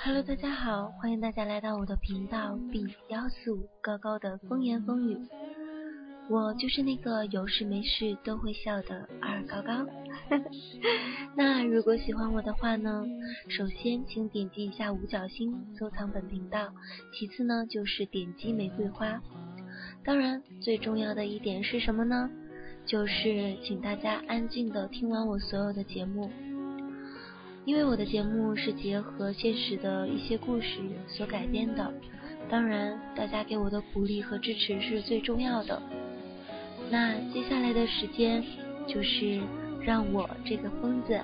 Hello，大家好，欢迎大家来到我的频道 B 幺四五高高的风言风语。我就是那个有事没事都会笑的二高高。那如果喜欢我的话呢，首先请点击一下五角星收藏本频道，其次呢就是点击玫瑰花。当然，最重要的一点是什么呢？就是请大家安静的听完我所有的节目，因为我的节目是结合现实的一些故事所改编的。当然，大家给我的鼓励和支持是最重要的。那接下来的时间，就是让我这个疯子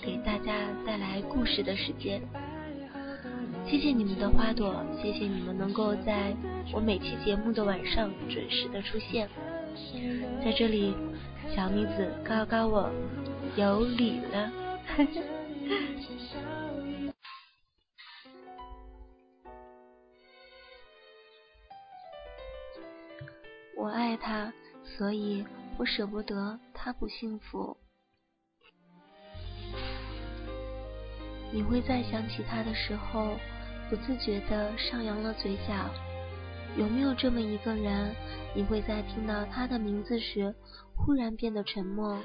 给大家带来故事的时间。谢谢你们的花朵，谢谢你们能够在我每期节目的晚上准时的出现。在这里，小妮子告告我有礼了。我爱他。所以我舍不得他不幸福。你会在想起他的时候，不自觉的上扬了嘴角。有没有这么一个人，你会在听到他的名字时，忽然变得沉默？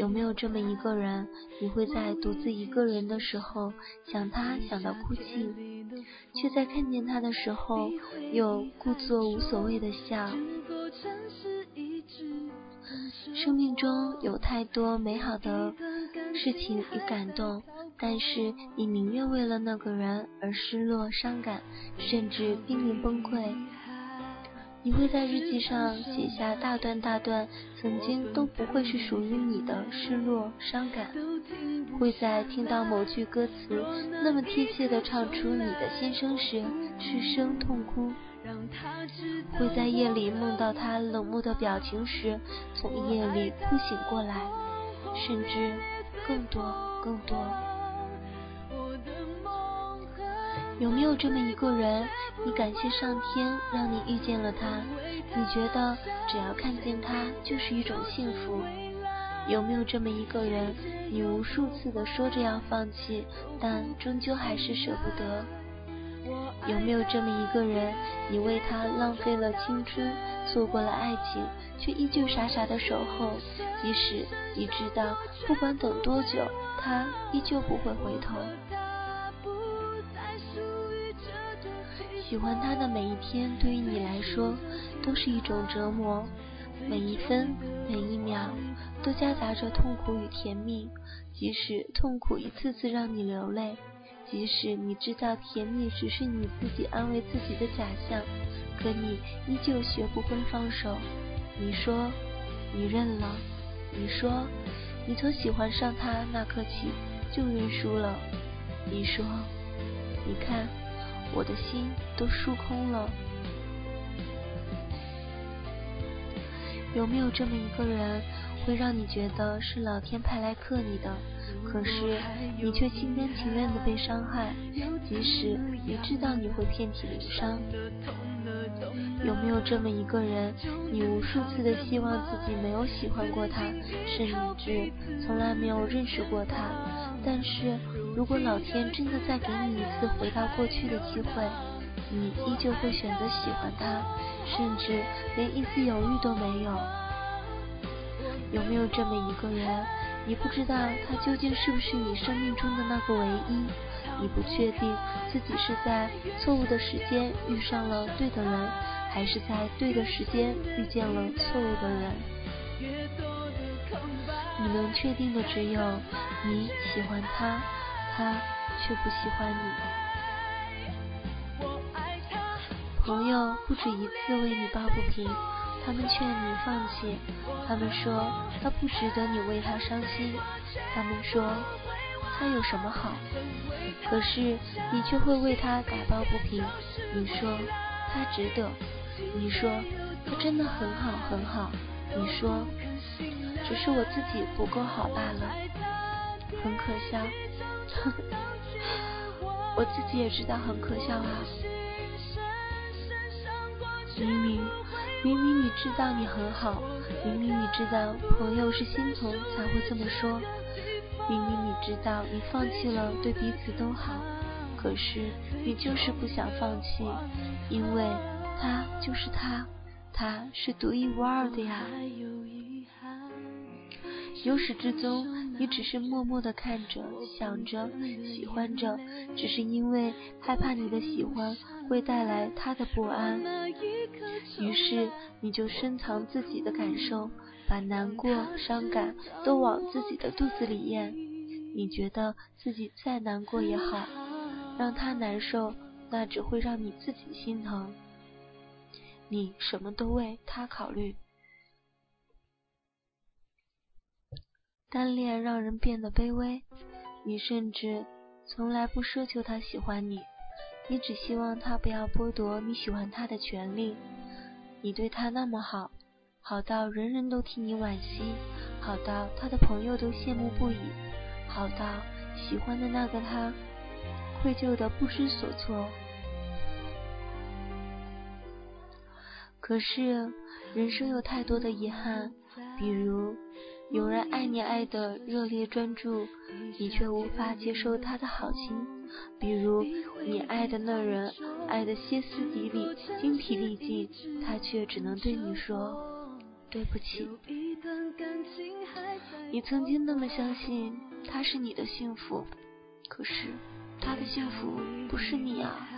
有没有这么一个人，你会在独自一个人的时候，想他想到哭泣，却在看见他的时候，又故作无所谓的笑？生命中有太多美好的事情与感动，但是你宁愿为了那个人而失落、伤感，甚至濒临崩溃。你会在日记上写下大段大段曾经都不会是属于你的失落、伤感，会在听到某句歌词那么贴切的唱出你的心声时失声痛哭。会在夜里梦到他冷漠的表情时，从夜里哭醒过来，甚至更多更多。有没有这么一个人，你感谢上天让你遇见了他？你觉得只要看见他就是一种幸福？有没有这么一个人，你无数次的说着要放弃，但终究还是舍不得？有没有这么一个人，你为他浪费了青春，错过了爱情，却依旧傻傻的守候，即使你知道不管等多久，他依旧不会回头。喜欢他的每一天，对于你来说都是一种折磨，每一分每一秒都夹杂着痛苦与甜蜜，即使痛苦一次次让你流泪。即使你知道甜蜜只是你自己安慰自己的假象，可你依旧学不会放手。你说你认了，你说你从喜欢上他那刻起就认输了。你说你看我的心都输空了。有没有这么一个人，会让你觉得是老天派来克你的？可是你却心甘情愿的被伤害，即使你知道你会遍体鳞伤。有没有这么一个人，你无数次的希望自己没有喜欢过他，甚至从来没有认识过他？但是如果老天真的再给你一次回到过去的机会，你依旧会选择喜欢他，甚至连一丝犹豫都没有？有没有这么一个人？你不知道他究竟是不是你生命中的那个唯一，你不确定自己是在错误的时间遇上了对的人，还是在对的时间遇见了错误的人。你能确定的只有你喜欢他，他却不喜欢你。朋友不止一次为你抱不平。他们劝你放弃，他们说他不值得你为他伤心，他们说他有什么好，可是你却会为他打抱不平。你说他值得，你说他真的很好很好，你说只是我自己不够好罢了，很可笑。我自己也知道很可笑啊，明明。明明你知道你很好，明明你知道朋友是心疼才会这么说，明明你知道你放弃了对彼此都好，可是你就是不想放弃，因为他就是他，他是独一无二的呀。由始至终，你只是默默的看着、想着、喜欢着，只是因为害怕你的喜欢会带来他的不安，于是你就深藏自己的感受，把难过、伤感都往自己的肚子里咽。你觉得自己再难过也好，让他难受，那只会让你自己心疼。你什么都为他考虑。单恋让人变得卑微，你甚至从来不奢求他喜欢你，你只希望他不要剥夺你喜欢他的权利。你对他那么好，好到人人都替你惋惜，好到他的朋友都羡慕不已，好到喜欢的那个他愧疚的不知所措。可是人生有太多的遗憾，比如。有人爱你爱的热烈专注，你却无法接受他的好心；比如你爱的那人爱的歇斯底里、精疲力尽，他却只能对你说对不起。你曾经那么相信他是你的幸福，可是他的幸福不是你啊。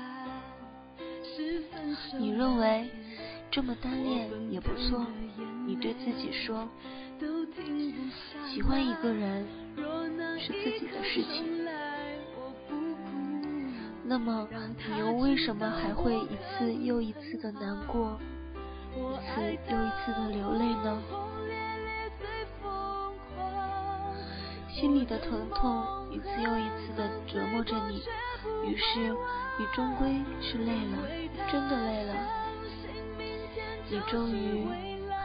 你认为这么单恋也不错，你对自己说。喜欢一个人是自己的事情，那么你又为什么还会一次又一次的难过，一次又一次的流泪呢？心里的疼痛一次又一次的折磨着你，于是你终归是累了，真的累了，你终于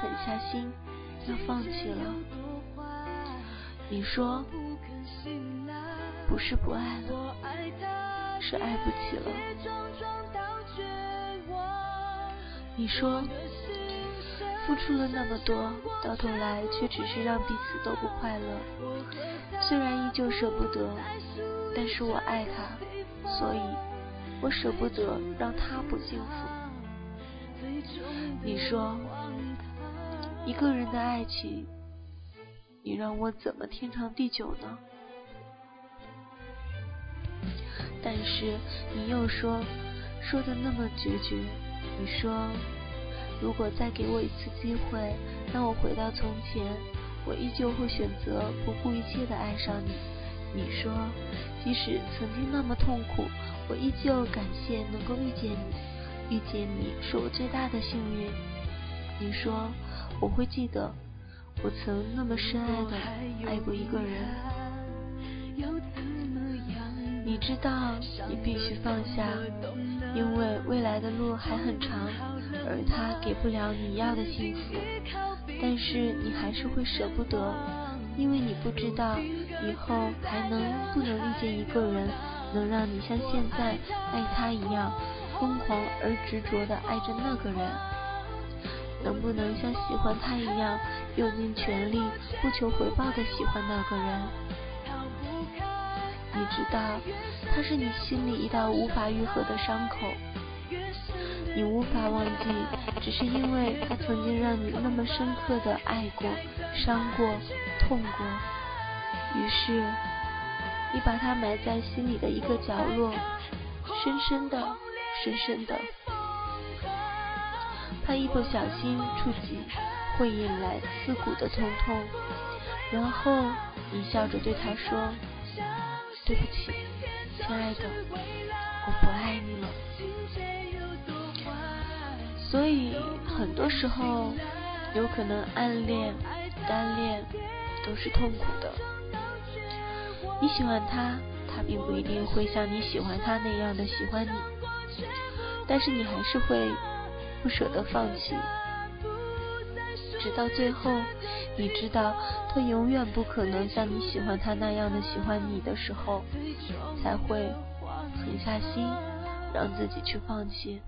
狠下心。要放弃了，你说不是不爱了，是爱不起了。你说付出了那么多，到头来却只是让彼此都不快乐。虽然依旧舍不得，但是我爱他，所以我舍不得让他不幸福。你说。一个人的爱情，你让我怎么天长地久呢？但是你又说，说的那么决绝。你说，如果再给我一次机会，让我回到从前，我依旧会选择不顾一切的爱上你。你说，即使曾经那么痛苦，我依旧感谢能够遇见你，遇见你是我最大的幸运。你说。我会记得，我曾那么深爱的爱过一个人。你知道，你必须放下，因为未来的路还很长，而他给不了你要的幸福。但是你还是会舍不得，因为你不知道以后还能不能遇见一个人，能让你像现在爱他一样疯狂而执着的爱着那个人。能不能像喜欢他一样，用尽全力不求回报的喜欢那个人？你知道，他是你心里一道无法愈合的伤口，你无法忘记，只是因为他曾经让你那么深刻的爱过、伤过、痛过。于是，你把他埋在心里的一个角落，深深的、深深的。他一不小心触及，会引来刺骨的疼痛。然后你笑着对他说：“对不起，亲爱的，我不爱你了。”所以很多时候，有可能暗恋、单恋都是痛苦的。你喜欢他，他并不一定会像你喜欢他那样的喜欢你，但是你还是会。不舍得放弃，直到最后，你知道他永远不可能像你喜欢他那样的喜欢你的时候，才会狠下心让自己去放弃。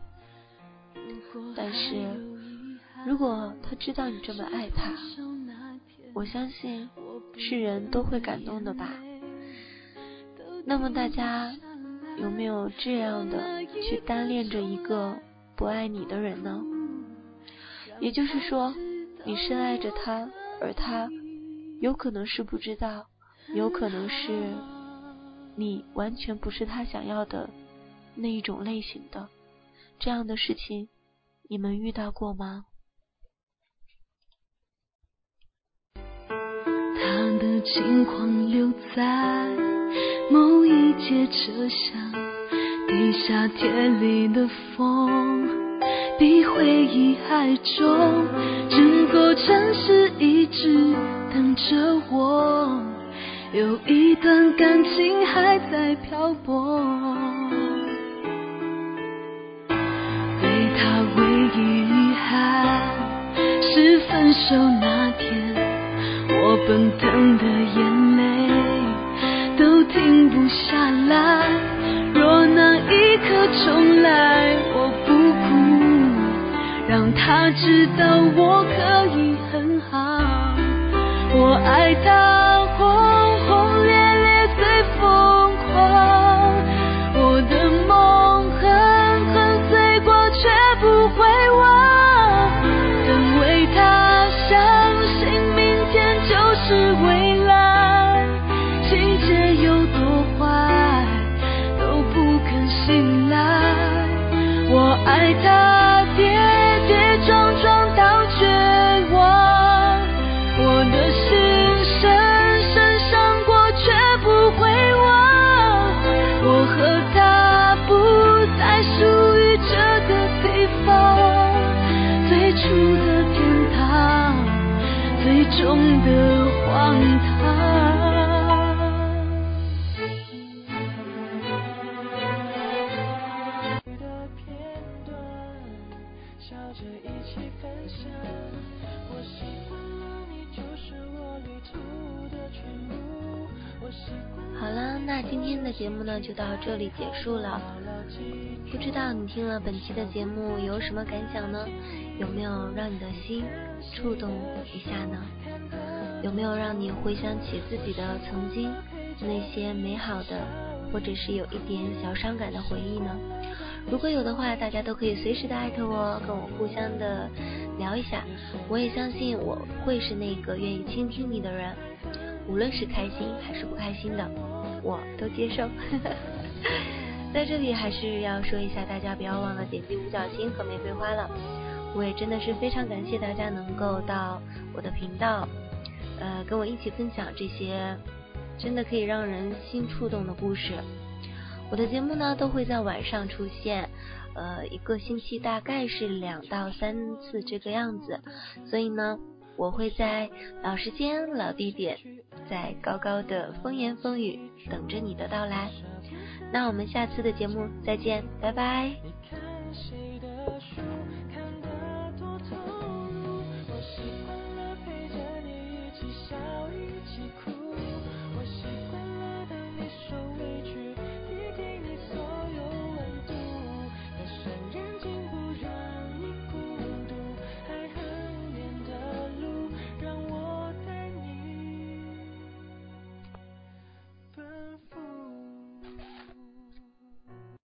但是，如果他知道你这么爱他，我相信是人都会感动的吧。那么大家有没有这样的去单恋着一个不爱你的人呢？也就是说，你深爱着他，而他有可能是不知道，有可能是你完全不是他想要的那一种类型的。这样的事情，你们遇到过吗？他的轻狂留在某一节车厢，地下铁里的风比回忆还重，整座城市一直等着我，有一段感情还在漂泊。对他唯一遗憾是分手那天。我奔腾的眼泪都停不下来，若那一刻重来，我，让他知道我可以很好。我爱他今天的节目呢就到这里结束了。不知道你听了本期的节目有什么感想呢？有没有让你的心触动一下呢？有没有让你回想起自己的曾经那些美好的，或者是有一点小伤感的回忆呢？如果有的话，大家都可以随时的艾特我，跟我互相的聊一下。我也相信我会是那个愿意倾听你的人，无论是开心还是不开心的，我都接受。在这里还是要说一下，大家不要忘了点击五角星和玫瑰花了。我也真的是非常感谢大家能够到我的频道，呃，跟我一起分享这些真的可以让人心触动的故事。我的节目呢都会在晚上出现，呃，一个星期大概是两到三次这个样子，所以呢，我会在老时间、老地点，在高高的风言风语等着你的到来。那我们下次的节目再见，拜拜。